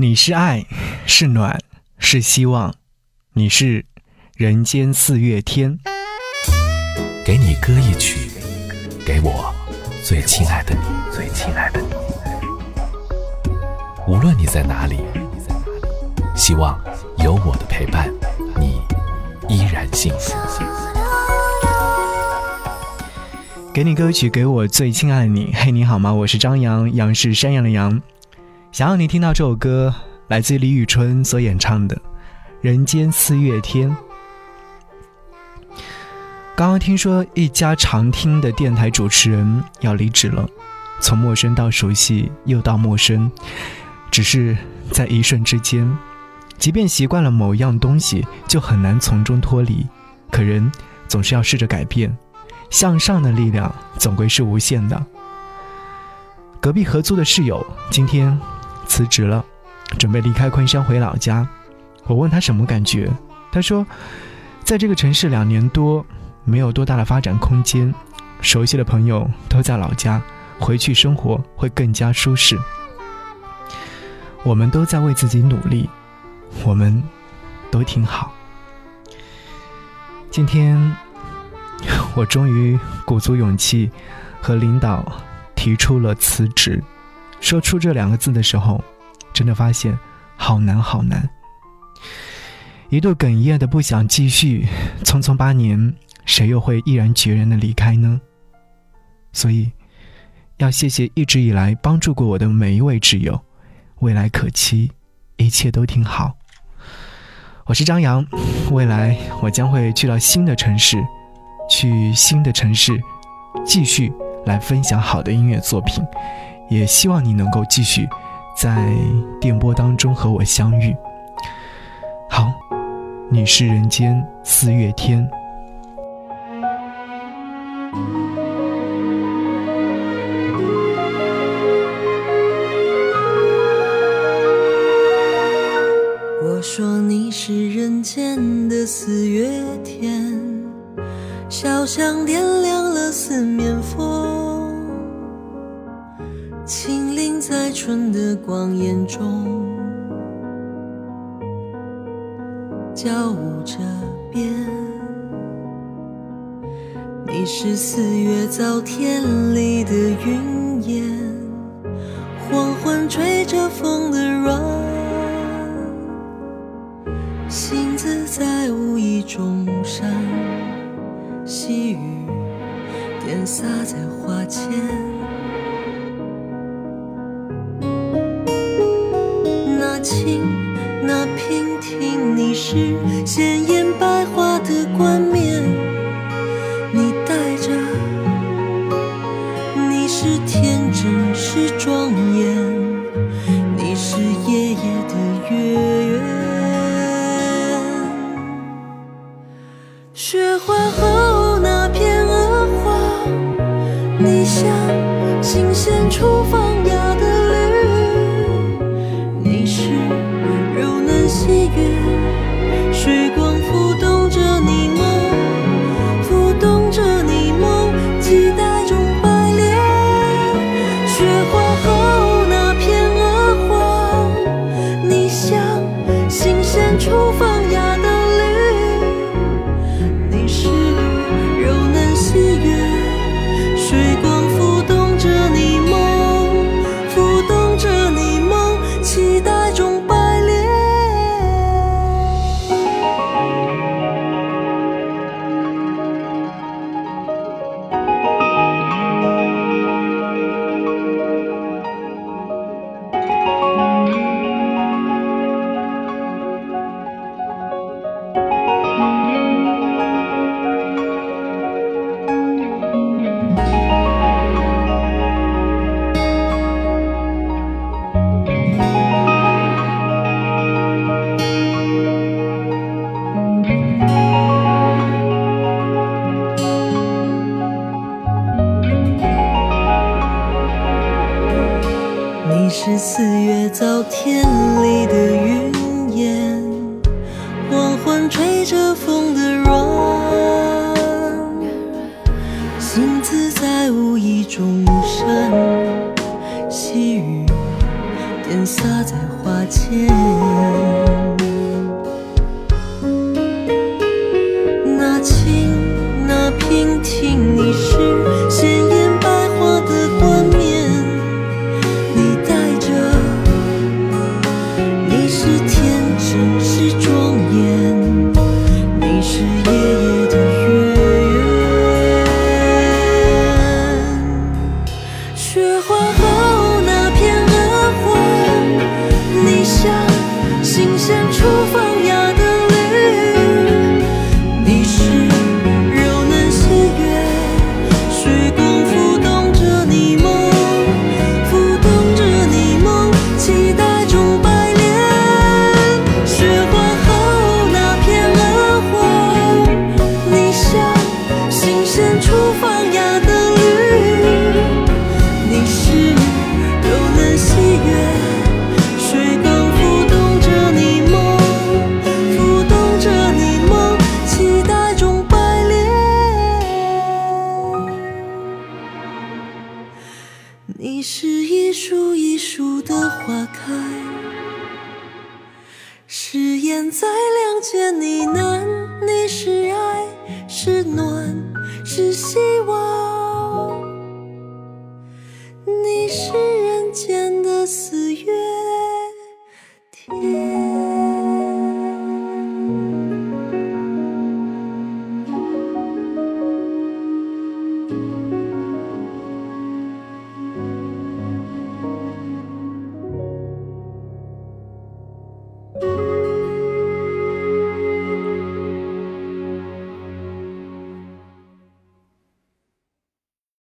你是爱，是暖，是希望，你是人间四月天。给你歌一曲，给我最亲爱的你，最亲爱的你。无论你在哪里，希望有我的陪伴，你依然幸福。给你歌曲，给我最亲爱的你。嘿，你好吗？我是张扬，杨是山羊的羊。想要你听到这首歌，来自李宇春所演唱的《人间四月天》。刚刚听说一家常听的电台主持人要离职了，从陌生到熟悉，又到陌生，只是在一瞬之间。即便习惯了某样东西，就很难从中脱离。可人总是要试着改变，向上的力量总归是无限的。隔壁合租的室友今天。辞职了，准备离开昆山回老家。我问他什么感觉，他说，在这个城市两年多，没有多大的发展空间，熟悉的朋友都在老家，回去生活会更加舒适。我们都在为自己努力，我们都挺好。今天，我终于鼓足勇气，和领导提出了辞职。说出这两个字的时候，真的发现好难好难。一度哽咽的不想继续，匆匆八年，谁又会毅然决然的离开呢？所以，要谢谢一直以来帮助过我的每一位挚友，未来可期，一切都挺好。我是张扬，未来我将会去到新的城市，去新的城市，继续来分享好的音乐作品。也希望你能够继续在电波当中和我相遇。好，你是人间四月天。我说你是人间的四月天，小巷点亮了四面佛。轻灵在春的光艳中，交舞着变。你是四月早天里的云烟，黄昏吹着风的软，星子在无意中闪，细雨点洒在花前。是里的云烟黄昏吹着风的软行姿在无意中无细雨点洒在花前誓言再两见你难你是爱是暖是心